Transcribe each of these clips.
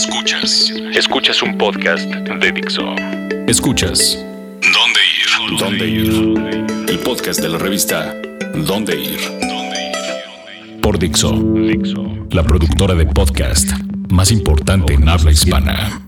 Escuchas. Escuchas un podcast de Dixo. Escuchas. ¿Dónde ir? ¿Dónde ir? El podcast de la revista ¿Dónde ir? Por Dixo. Dixo. La productora de podcast más importante en habla hispana.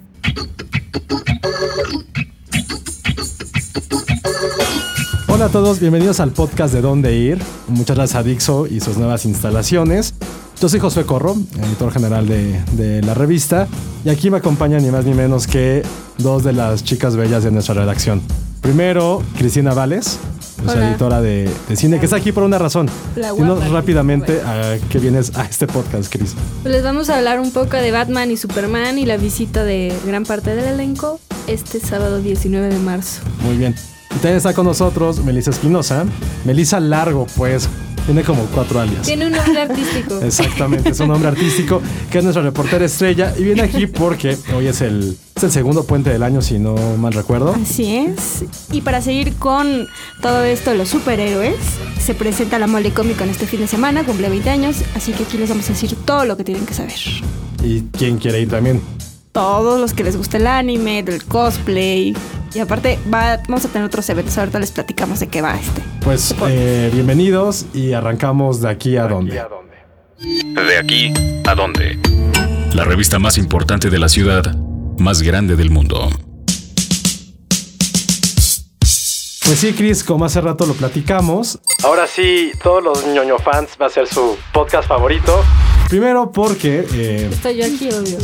Hola a todos, bienvenidos al podcast de Dónde Ir. Muchas gracias a Dixo y sus nuevas instalaciones. Yo soy Josué Corro, editor general de, de, la revista, y aquí me acompañan ni más ni menos que dos de las chicas bellas de nuestra redacción. Primero, Cristina Vales, nuestra editora de, de, cine, que está aquí por una razón. Dinos rápidamente a qué vienes a este podcast, Cris. Pues les vamos a hablar un poco de Batman y Superman y la visita de gran parte del elenco este sábado 19 de marzo. Muy bien. Y también está con nosotros Melissa Espinosa. Melissa Largo, pues, tiene como cuatro alias. Tiene un nombre artístico. Exactamente, es un nombre artístico que es nuestra reportera estrella y viene aquí porque hoy es el, es el segundo puente del año, si no mal recuerdo. Así es. Y para seguir con todo esto los superhéroes, se presenta la Mole Comic Con este fin de semana, cumple 20 años, así que aquí les vamos a decir todo lo que tienen que saber. ¿Y quién quiere ir también? Todos los que les gusta el anime, del cosplay. Y aparte, va, vamos a tener otros eventos. Ahorita les platicamos de qué va este. Pues eh, bienvenidos y arrancamos de aquí a dónde. De aquí a dónde. La revista más importante de la ciudad, más grande del mundo. Pues sí, Chris, como hace rato lo platicamos. Ahora sí, todos los ñoño fans va a ser su podcast favorito. Primero porque... Eh, Estoy yo aquí, obvio.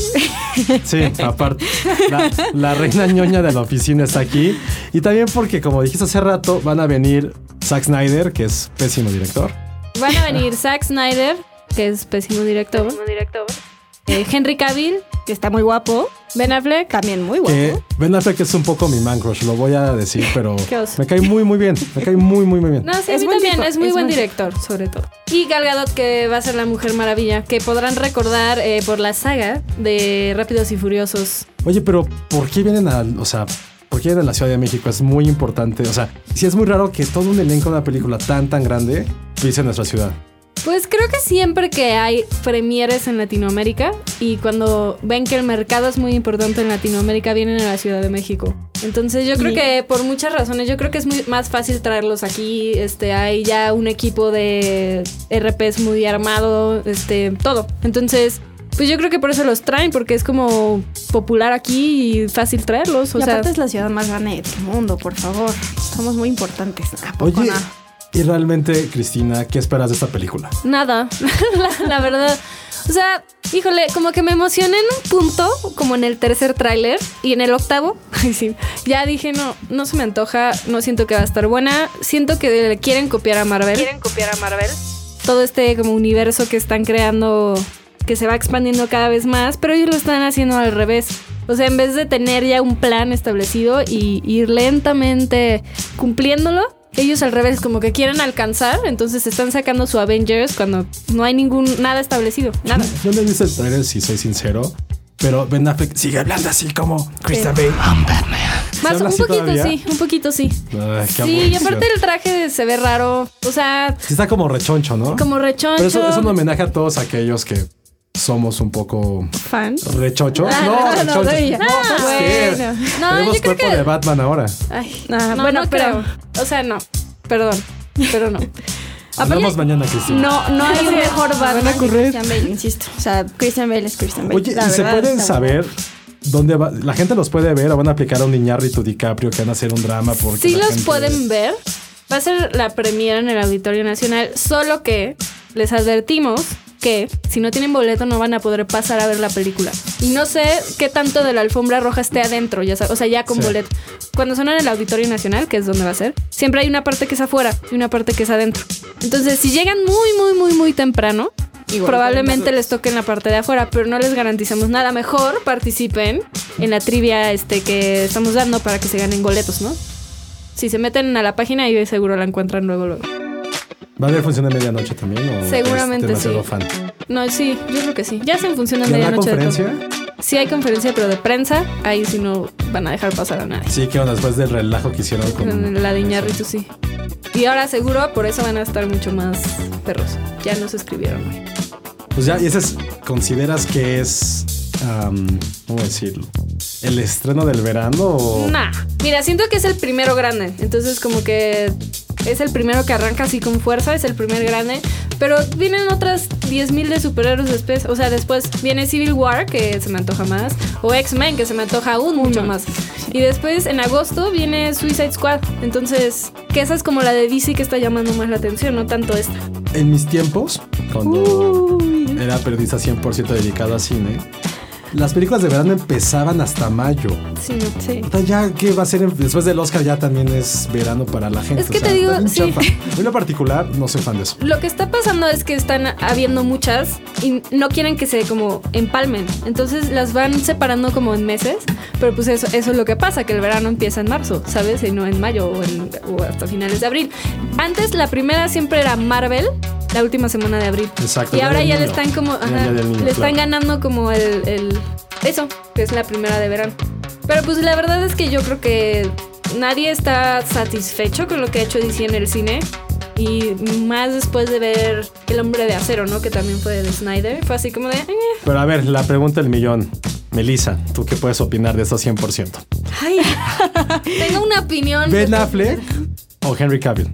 Sí, aparte. La, la, reina ñoña de la oficina está aquí. Y también porque, como dijiste hace rato, van a venir Zack Snyder, que es pésimo director. Van a venir Zack Snyder, que es pésimo director. Pésimo director. Eh, Henry Cavill, que está muy guapo. Ben Affleck, también muy guapo. Que ben Affleck es un poco mi man crush, lo voy a decir, pero me cae muy, muy bien. Me cae muy, muy, muy bien. No, sí, es a mí también, tipo, es muy es buen, director, sobre todo. Y Gal Gadot, que va a ser la Mujer Maravilla, que podrán recordar eh, por la saga de Rápidos y Furiosos. Oye, pero ¿por qué vienen a, o sea, ¿por qué vienen a la Ciudad de México? Es muy importante. O sea, sí es muy raro que todo un elenco de una película tan, tan grande pise en nuestra ciudad. Pues creo que siempre que hay premieres en Latinoamérica y cuando ven que el mercado es muy importante en Latinoamérica vienen a la Ciudad de México. Entonces yo creo que por muchas razones, yo creo que es muy más fácil traerlos aquí. Este, hay ya un equipo de RPs muy armado, este, todo. Entonces, pues yo creo que por eso los traen, porque es como popular aquí y fácil traerlos. O y sea, aparte es la ciudad más grande del mundo, por favor. Somos muy importantes. ¿A poco Oye? Y realmente, Cristina, ¿qué esperas de esta película? Nada, la, la, verdad. O sea, híjole, como que me emocioné en un punto, como en el tercer tráiler y en el octavo. Ay, sí. Ya dije, no, no se me antoja, no siento que va a estar buena. Siento que le quieren copiar a Marvel. Quieren copiar a Marvel. Todo este como universo que están creando, que se va expandiendo cada vez más, pero ellos lo están haciendo al revés. O sea, en vez de tener ya un plan establecido y ir lentamente cumpliéndolo, ellos al revés, como que quieren alcanzar, entonces están sacando su Avengers cuando no hay ningún nada establecido, nada. Yo he visto el trailer, si soy sincero, pero Ben Affleck sigue hablando así como Christian. Bale. I'm Batman. Más un poquito todavía? sí, un poquito sí. Ay, qué Sí, y aparte el traje se ve raro, o sea, Sí está como rechoncho, ¿no? como rechoncho. Pero eso es un homenaje a todos aquellos que somos un poco fan. rechochos. Ah, no, no, no, ella. no, bueno. No, Tenemos yo creo cuerpo que- de Batman ahora. Ay, no, bueno, no pero- creo. O sea, no. Perdón, pero no. Hablamos mañana, Cristina. No, no hay mejor Batman a que correr. Christian Bale, insisto. O sea, Christian Bale es Christian Bale. Oye, La ¿y se pueden saber dónde va? La gente los puede ver o van a aplicar a un Iñárritu DiCaprio que van a hacer un drama porque Sí los gente- pueden ver. Va a ser la premiera en el Auditorio Nacional, solo que les advertimos que si no tienen boleto no van a poder pasar a ver la película. Y no sé qué tanto de la alfombra roja esté adentro, ya sabes, o sea, ya con Sí. boleto. Cuando son en el Auditorio Nacional, que es donde va a ser, siempre hay una parte que es afuera y una parte que es adentro. Entonces, si llegan muy, muy, muy, muy temprano, Igual probablemente les toque en la parte de afuera, pero no les garantizamos nada. Mejor participen en la trivia este, que estamos dando para que se ganen boletos, ¿no? Si se meten a la página y seguro la encuentran luego, luego. ¿Va a haber función de medianoche también? ¿o Seguramente sí. fan? No, sí, yo creo que sí. Ya se funciona ¿Y habrá medianoche. de todo. conferencia? Sí hay conferencia, pero de prensa, ahí sí no van a dejar pasar a nadie. Sí, que después del relajo que hicieron con... La de Iñárritu, sí. Y ahora seguro por eso van a estar mucho más perros. Ya nos escribieron hoy. Pues ya, y ese es, ¿consideras que es am, ¿cómo decirlo? ¿El estreno del verano? o- Nah. Mira, siento que es el primero grande. Entonces, como que es el primero que arranca así con fuerza, es el primer grande. Pero vienen otras 10.000 de superhéroes después. O sea, después viene Civil War, que se me antoja más. O X-Men, que se me antoja aún mucho más. Y después, en agosto, viene Suicide Squad. Entonces, que esa es como la de DC que está llamando más la atención, no tanto esta. En mis tiempos, cuando era periodista 100% dedicado a cine, las películas de verano empezaban hasta mayo. Sí. Sí. Ahorita ya, ¿qué va a ser? Después del Oscar ya también es verano para la gente. Es que te digo, sí. en lo particular no soy fan de eso. Lo que está pasando es que están habiendo muchas y no quieren que se como empalmen. Entonces las van separando como en meses. Pero pues eso, eso es lo que pasa, que el verano empieza en marzo, ¿sabes? Y no en mayo o, en- o hasta finales de abril. Antes la primera siempre era Marvel, la última semana de abril. Exacto, Y ahora ya le Niño. están como... Ajá, Niño, le están claro. ganando como el, el- Eso, que es la primera de verano. Pero pues la verdad es que yo creo que nadie está satisfecho con lo que ha hecho DC en el cine. Y más después de ver El Hombre de Acero, ¿no? Que también fue de Snyder. Fue así como de... "Eh". Pero a ver, la pregunta del millón. Melissa, ¿tú qué puedes opinar de esto 100%? Ay, tengo una opinión. ¿Ben Affleck o Henry Cavill?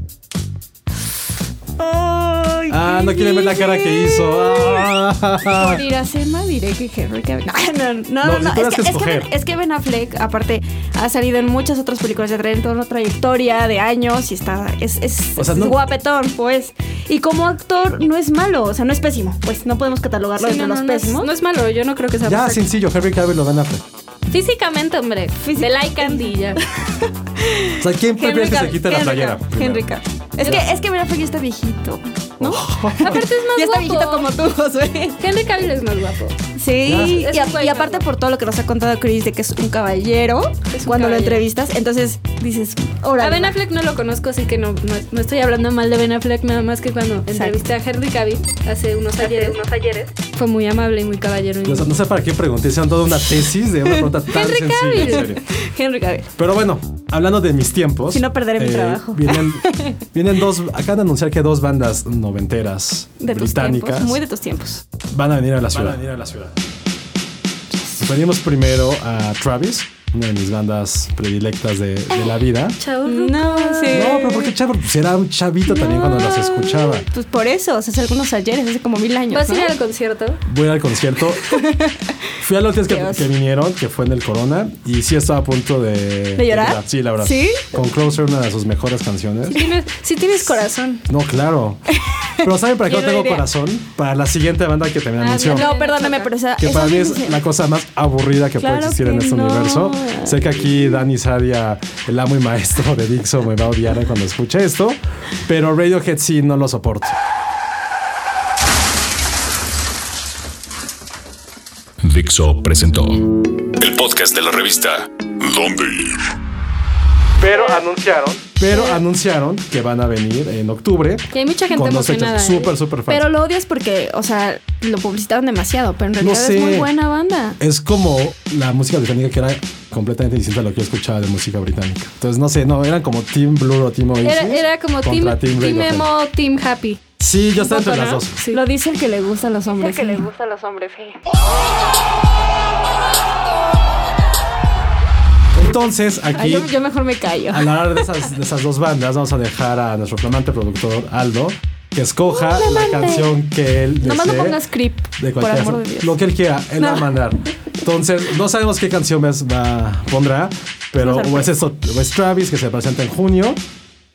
Ah, no quieren ver la cara que hizo. Ah. Por Iracema diré que Henry Cavill. No, no, no. No, no, si tuvieras Es, que que, es, que ben, es que Ben Affleck, aparte, ha salido en muchas otras películas de trae toda una trayectoria de años y está. Es, es, O sea, es no- guapetón, pues. Y como actor, no es malo, o sea, no es pésimo. Pues no podemos catalogarlo Sí, entre no, los no, no es- pésimos. no es malo, yo no creo que sea Ya, sencillo, Henry Cavill o Ben Affleck. Físicamente, hombre. Físic- De like Candy ya. O sea, ¿quién prefieres que se Cavill, quite la Henry playera? Henry Cavill. Es que, es que Ben Affleck ya está viejito, ¿no? Aparte es más ya está guapo. viejito como tú, Josué. Henry Cavill es más guapo. Sí, y, güey y aparte por todo lo que nos ha contado Chris de que es un caballero Es un cuando lo caballero. entrevistas, entonces dices, órale. A Ben Affleck no lo conozco, así que no, no, no estoy hablando mal de Ben Affleck, nada más que cuando entrevisté a Henry Cavill hace unos ayeres, fue muy amable y muy caballero. y- O sea, no sé para qué pregunté, hicieron toda una tesis de una pregunta tan Henry sencilla. Cavill. en serio. Henry Cavill. Pero bueno, hablando de mis tiempos. eh, Si no, perderé mi trabajo. Vienen, vienen dos, acaban de anunciar que dos bandas noventeras De tus británicas tiempos, muy de tus tiempos. van a venir a la ciudad. Van a venir a la ciudad. Venimos primero a Travis, una de mis bandas predilectas de, de la vida. Chao, No, sí. No, Pues era un chavito también cuando las escuchaba. Pues por eso, o sea, hace algunos ayeres, hace como mil años. ¿Vas a ir al concierto? Voy al concierto. Fui a que, Dios. que vinieron, que fue en el Corona, y sí estaba a punto de... ¿De llorar? Sí, la verdad. ¿Sí? Con Closer, una de sus mejores canciones. Si tienes, si tienes corazón. No, claro. Pero ¿saben para qué no ¿Quién lo tengo diría? corazón? Para la siguiente banda que también Ah, anunció. No, perdóname, pero esa. Que esa para mí es la cosa más aburrida que Claro puede existir en este no. universo. Sé que aquí Dani Sadia, el amo y maestro de Dixon, me va a odiar cuando escuche esto. Pero Radiohead sí no lo soporto. Dixo presentó el podcast de la revista ¿Dónde ir? Pero anunciaron, pero anunciaron que van a venir en octubre. Que hay mucha gente con dos emocionada. fechas ¿eh? súper, súper fans. Pero lo odias porque, o sea, lo publicitaron demasiado, pero en realidad sé. es muy buena banda. Es como la música británica que era completamente distinta a lo que yo escuchaba de música británica. Entonces, no sé, no, eran como Team Blur o Team Oasis. Era, era como Team, team, Radiohead. Emo, Team Happy. Sí, yo estaba entre las dos. Sí. Lo dice el que le gustan los hombres. sí. gustan los hombres, Entonces, aquí, yo, yo mejor me callo. al hablar de esas, de esas dos bandas, vamos a dejar a nuestro flamante productor Aldo que escoja la canción que él desee. No pongas creep, de por amor de Dios. Lo que él quiera, él va a mandar. Entonces, no sabemos qué canción más va, pondrá, pero o es, esto, o es Travis, que se presenta en junio,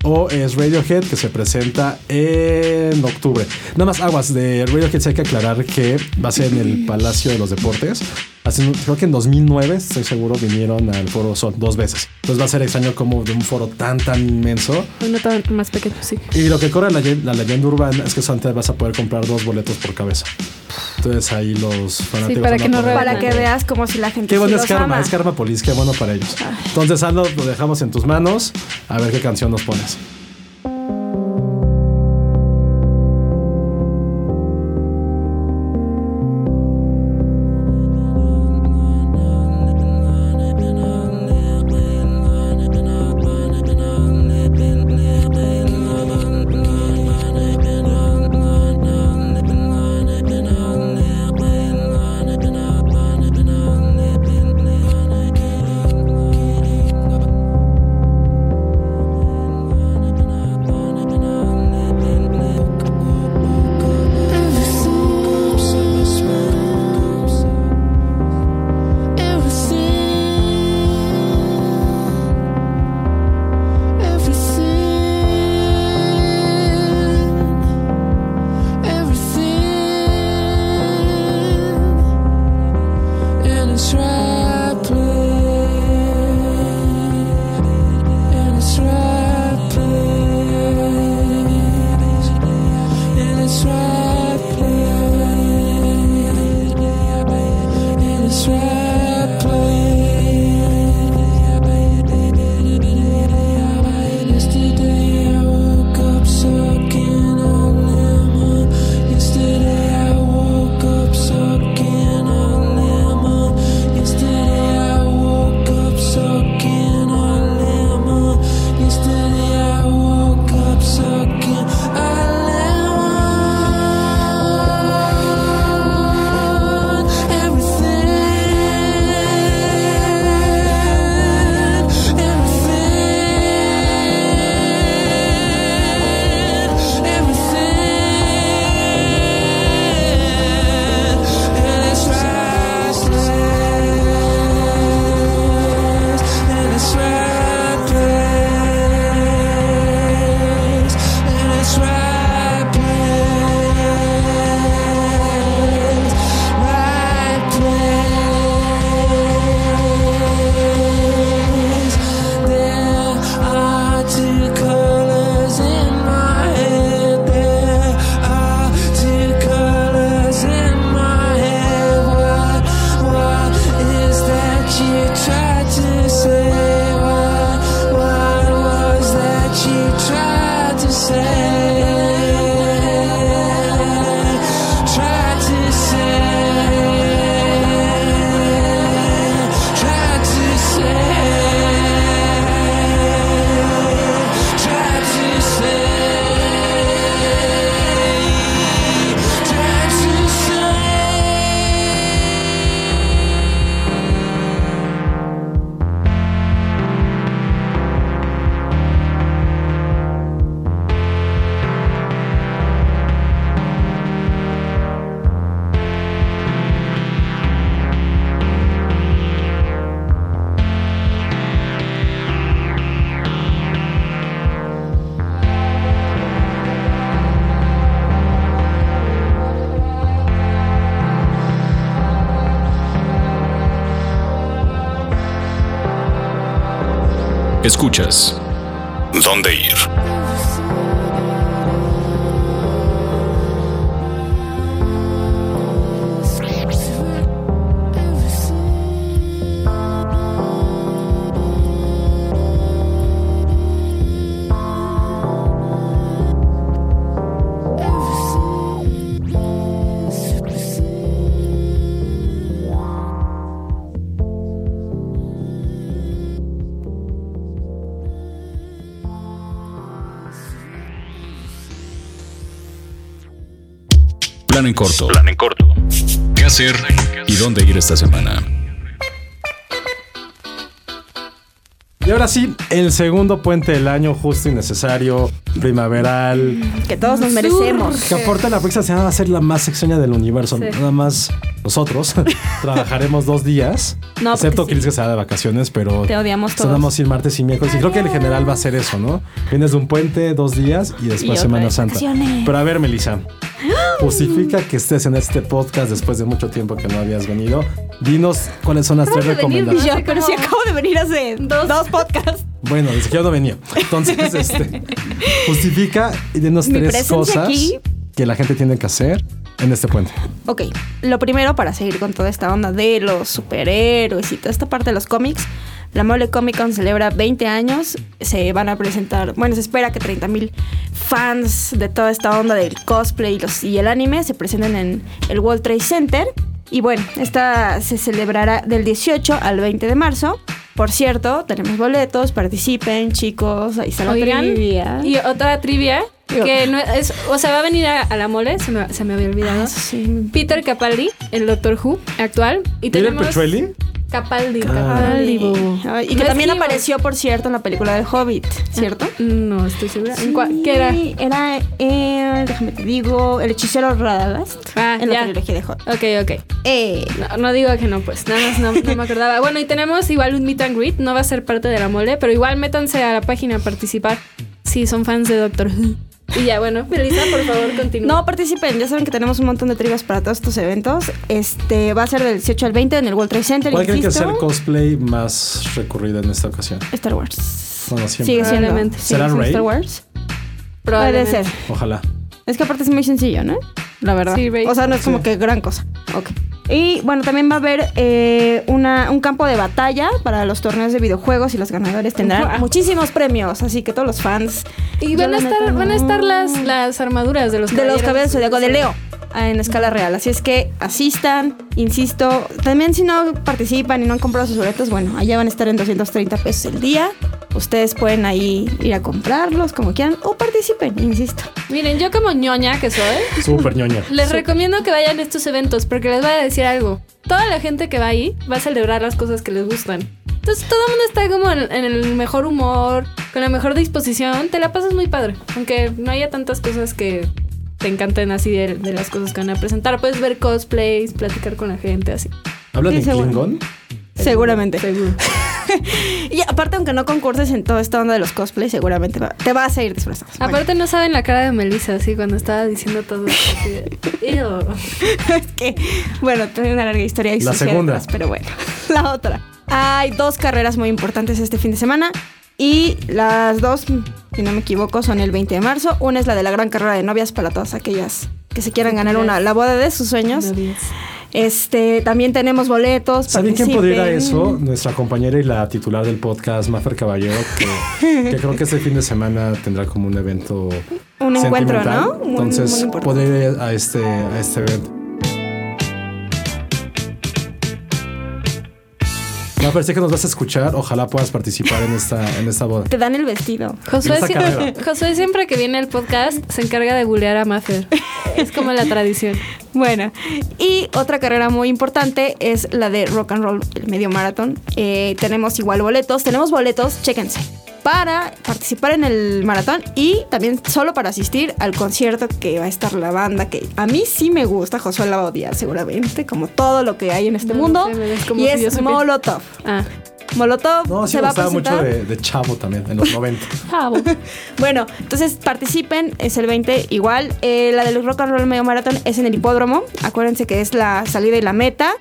o es Radiohead, que se presenta en octubre. Nada más aguas de Radiohead, hay que aclarar que va a ser en el Palacio de los Deportes. Hace- creo que en 2009, estoy seguro, vinieron al foro Sol dos veces. Entonces va a ser extraño como de un foro tan, tan inmenso. Uno tan más pequeño, sí. Y lo que corre la, la leyenda urbana es que solamente vas a poder comprar dos boletos por cabeza. Entonces ahí los fanáticos. para van a que no Para que veas como si la gente Qué bueno sí es karma, ama. es karma polis, qué bueno para ellos. Entonces, Aldo, lo dejamos en tus manos. A ver qué canción nos pones. Escuchas. ¿Dónde ir? Plan en corto. Plan en corto. ¿Qué hacer y dónde ir esta semana? Y ahora sí, el segundo puente del año, justo y necesario, primaveral. Que todos nos merecemos. Que aporta la próxima semana va a ser la más extraña del universo. Nada más nosotros trabajaremos dos días. No, excepto que sí. que se da de vacaciones, pero Te odiamos todos. Sonamos ir martes y miércoles. Y creo que en general va a ser eso, ¿no? Vienes de un puente, dos días y después Y Semana Santa. Pero a ver, Melissa, justifica que estés en este podcast después de mucho tiempo que no habías venido. Dinos cuáles son las tres de venir, recomendaciones. pero si acabo de venir hace dos, podcasts. Bueno, desde que yo no venía. Entonces, este, justifica y dinos Mi tres cosas aquí. que la gente tiene que hacer en este puente. Ok, lo primero para seguir con toda esta onda de los superhéroes y toda esta parte de los cómics, la Mole Comic Con celebra 20 años, se van a presentar, bueno, se espera que 30 mil fans de toda esta onda del cosplay y, los, y el anime se presenten en el World Trade Center. Y bueno, esta se celebrará del 18 al 20 de marzo. Por cierto, tenemos boletos, participen, chicos, ahí está la Oigan, trivia. y otra trivia que no es, o sea, va a venir a, a la mole, se me, se me había olvidado. Ah, sí. Peter Capaldi, el Doctor Who actual. Y ¿Peter tenemos Petrelli? Capaldi, Ah. Capaldi. Ay, y que No también apareció, por cierto, en la película de Hobbit, ¿cierto? No estoy segura. ¿En cuál- ¿Qué era? Era, eh, déjame te digo, el hechicero Radagast. Ah, en la trilogía de Hobbit. Ok, ok. Eh, No, no digo que no, pues. Nada más no, no me acordaba. Bueno, y tenemos igual un meet and greet. No va a ser parte de la mole, pero igual métanse a la página a participar si son fans de Doctor Who. Y ya, bueno, Melissa, por favor, continúa. No, participen. Ya saben que tenemos un montón de trivias para todos estos eventos. Este va a ser del 18 al 20 en el World Trade Center. ¿Cuál creen que sea el cosplay más recurrido en esta ocasión? Star Wars. Bueno, siempre. Sigue siendo. Probablemente. sigue ¿Será siendo Rey? Star Wars. Puede ser. Ojalá. Es que aparte es muy sencillo, ¿no? La verdad. Sí, Rey. O sea, no es como que gran cosa. Ok. Y bueno, también va a haber eh, una, un campo de batalla para los torneos de videojuegos y los ganadores tendrán muchísimos premios. Así que todos los fans. Y van a estar, neta van a estar las, las armaduras de los De los caballeros de Leo en escala real. Así es que asistan, insisto. También si no participan y no han comprado sus boletos, bueno, allá van a estar en 230 pesos el día. Ustedes pueden ahí ir a comprarlos como quieran o participen, insisto. Miren, yo como ñoña que soy, Súper ñoña. les recomiendo que vayan a estos eventos porque les voy a decir algo. Toda la gente que va ahí va a celebrar las cosas que les gustan. Entonces todo el mundo está como en, en el mejor humor, con la mejor disposición. Te la pasas muy padre. Aunque no haya tantas cosas que te encanten así de, de las cosas que van a presentar. Puedes ver cosplays, platicar con la gente, así. ¿Hablan Sí, en. Klingon? Seguramente. Seguro. Y aparte, aunque no concurses en toda esta onda de los cosplays, seguramente va- te vas a ir disfrazado. Aparte no saben la cara de Melissa, así cuando estaba diciendo todo. es que, bueno, tiene una larga historia. y La segunda. detrás, pero bueno, la otra. Hay dos carreras muy importantes este fin de semana. Y las dos, si no me equivoco, son el 20 de marzo. Una es la de la gran carrera de novias para todas aquellas que se quieran ganar una, la boda de sus sueños. Este, también tenemos boletos. ¿Saben quién podría ir a participen. eso? Nuestra compañera y la titular del podcast, Mafer Caballero, que, que creo que este fin de semana tendrá como un evento Un encuentro. ¿no? Muy- Entonces, muy ir a este, a este evento. Mafer, sé que nos vas a escuchar. Ojalá puedas participar en esta, en esta boda. Te dan el vestido. Josué siempre que viene al podcast se encarga de bulear a Maffer. Es como la tradición. Bueno, y otra carrera muy importante es la de Rock and Roll, el medio maratón. Eh, tenemos igual boletos, tenemos boletos, chéquense, para participar en el maratón y también solo para asistir al concierto que va a estar la banda, que a mí sí me gusta, Josué la va a odiar seguramente, como todo lo que hay en este No, mundo, no sé, y si es. Molotov. Ah, Molotov No, sí se me va a gustaba mucho de Chavo también, en los 90. chavo. Bueno, entonces participen, es el 20 igual. Eh, la del Rock and Roll Medio Maratón es en el hipódromo. Acuérdense que es la salida y la meta.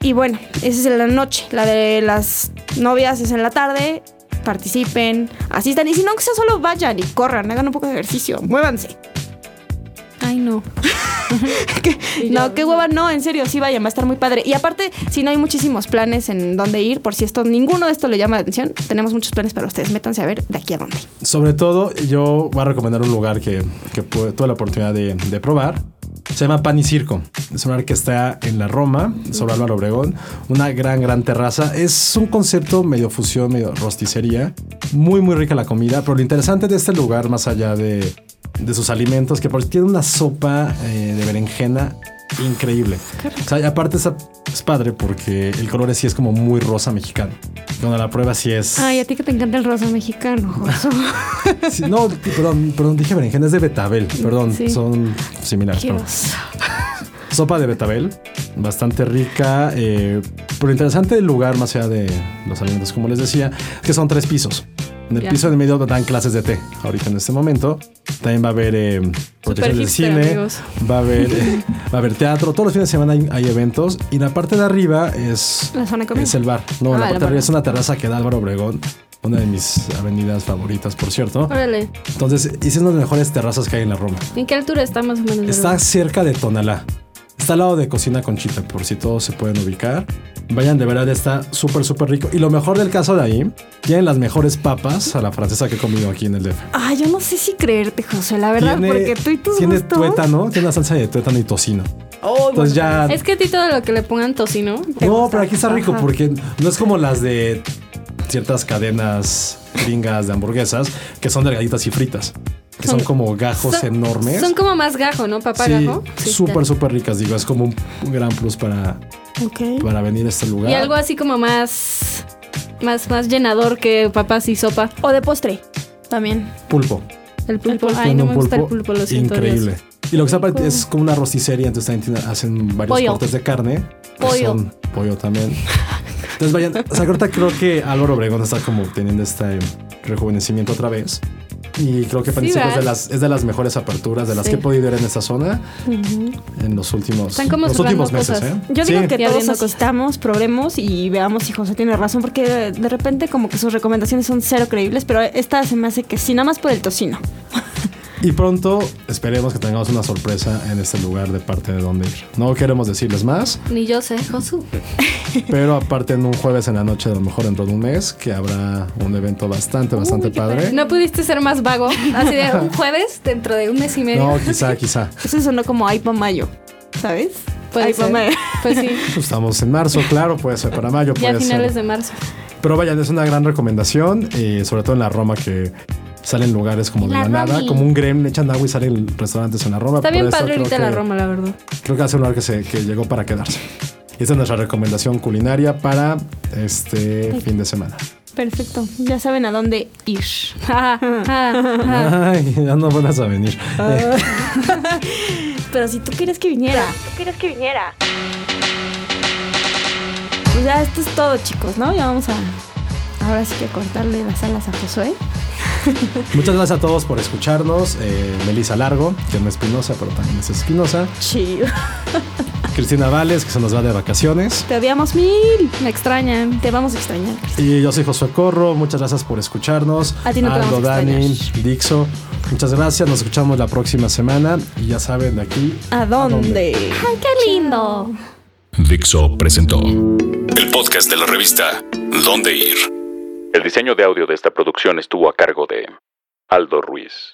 Y bueno, esa es en la noche. La de las novias es en la tarde. Participen, asistan. Y si no, que sea solo vayan y corran, hagan un poco de ejercicio, muévanse. Ay, no. No, qué hueva, no, en serio, sí vayan, va a estar muy padre. Y aparte, si no hay muchísimos planes en dónde ir, por si esto, ninguno de esto le llama la atención, tenemos muchos planes para ustedes. Métanse a ver de aquí a dónde. Sobre todo, yo voy a recomendar un lugar que, que tuve la oportunidad de, de probar. Se llama Pan y Circo. Es un lugar que está en la Roma, sobre Álvaro Obregón. Una gran, gran terraza. Es un concepto medio fusión, medio rosticería. Muy, muy rica la comida. Pero lo interesante de este lugar, más allá de, de sus alimentos, que por tiene una sopa eh, de berenjena increíble. O sea, y aparte es, es padre porque el color sí es como muy rosa mexicano. Cuando la prueba sí es... Ay, a ti que te encanta el rosa mexicano. Sí, no, perdón, perdón, dije berenjena, es de betabel. Perdón, Sí. son similares. Sopa de betabel, bastante rica. Eh, pero interesante del lugar, más allá de los alimentos, como les decía, que son tres pisos. En el Ya. piso de medio dan clases de té, ahorita en este momento. También va a haber eh, proyecciones de cine, amigos. va a haber, eh, va a haber teatro. Todos los fines de semana hay, hay eventos. Y la parte de arriba es, La zona es el bar. No, Ah, la parte de arriba es una terraza que da Álvaro Obregón. Una de mis avenidas favoritas, por cierto. Órale. Entonces, es una de las mejores terrazas que hay en la Roma. ¿En qué altura está más o menos? Está cerca de Tonalá. Está al lado de Cocina Conchita, por si todos se pueden ubicar. Vayan, de verdad está súper, súper rico. Y lo mejor del caso de ahí, tienen las mejores papas a la francesa que he comido aquí en el DF. Ay, yo no sé si creerte, José, la verdad, porque tú y tus tiene gustos... tuétano, tiene una salsa de tuétano y tocino. Oh, Entonces ya... Es que a ti todo lo que le pongan tocino. ¿te No, gusta? pero aquí está rico Ajá. porque no es como las de ciertas cadenas gringas de hamburguesas que son delgaditas y fritas. Que son, Son- como gajos son- enormes. Son como más gajo, ¿no? Papá Sí, gajo. Súper, súper ricas. Digo, es como un, un gran plus para, para venir a este lugar. Y algo así como más. Más, más llenador que papas y sopa. O de postre, también. Pulpo. El pulpo. pulpo. Ay, no me gusta el pulpo, lo siento. Increíble. Dios. Y lo que está es como una rosticería, entonces también hacen varios Pollo. cortes de carne. que Pollo. Son pollo también. Entonces vayan, o sea, ahorita creo que Álvaro Obregón está como teniendo este rejuvenecimiento otra vez. Y creo que es, de las, es de las mejores aperturas de las que he podido ir en esta zona en los últimos, los últimos meses. ¿eh? Yo digo que todos asistamos, probemos y veamos si José tiene razón, porque de repente como que sus recomendaciones son cero creíbles, pero esta se me hace que sí, nada más por el tocino. Y pronto esperemos que tengamos una sorpresa en este lugar de parte de donde ir. No queremos decirles más. Ni yo sé, Josu. Pero aparte en un jueves en la noche, a lo mejor dentro de un mes, que habrá un evento bastante, bastante padre. No pudiste ser más vago. Así de un jueves dentro de un mes y medio. No, quizá, quizá. Eso sonó como para mayo, ¿sabes? Puede ser. Pues sí. Estamos en marzo, claro, puede ser para mayo. Ya a finales de marzo. Pero vayan, es una gran recomendación, eh, sobre todo en la Roma que salen lugares como de la, nada, como un grem, le echan agua y salen restaurantes en la Roma. Está bien padre ahorita la Roma, la verdad. Creo que es un lugar que, se, que llegó para quedarse. Y esta es nuestra recomendación culinaria para este fin de semana. Perfecto, ya saben a dónde ir. Ay, ya no van a venir. Pero si tú quieres que viniera. Tú quieres que viniera. Pues ya esto es todo, chicos, ¿no? Ya vamos a. Ahora sí que cortarle las alas a Josué. Muchas gracias a todos por escucharnos. Eh, Melissa Largo, que no es Espinosa, pero también es Espinosa. Chido. Cristina Vales, que se nos va de vacaciones. Te odiamos mil. Me extrañan. Te vamos a extrañar. Y yo soy Josué Corro. Muchas gracias por escucharnos. A ti no Aldo, te Dani, Dixo. Muchas gracias. Nos escuchamos la próxima semana. Y ya saben, de aquí. ¿A dónde? ¡Ay, qué lindo! Dixo presentó el podcast de la revista Dónde Ir. El diseño de audio de esta producción estuvo a cargo de Aldo Ruiz.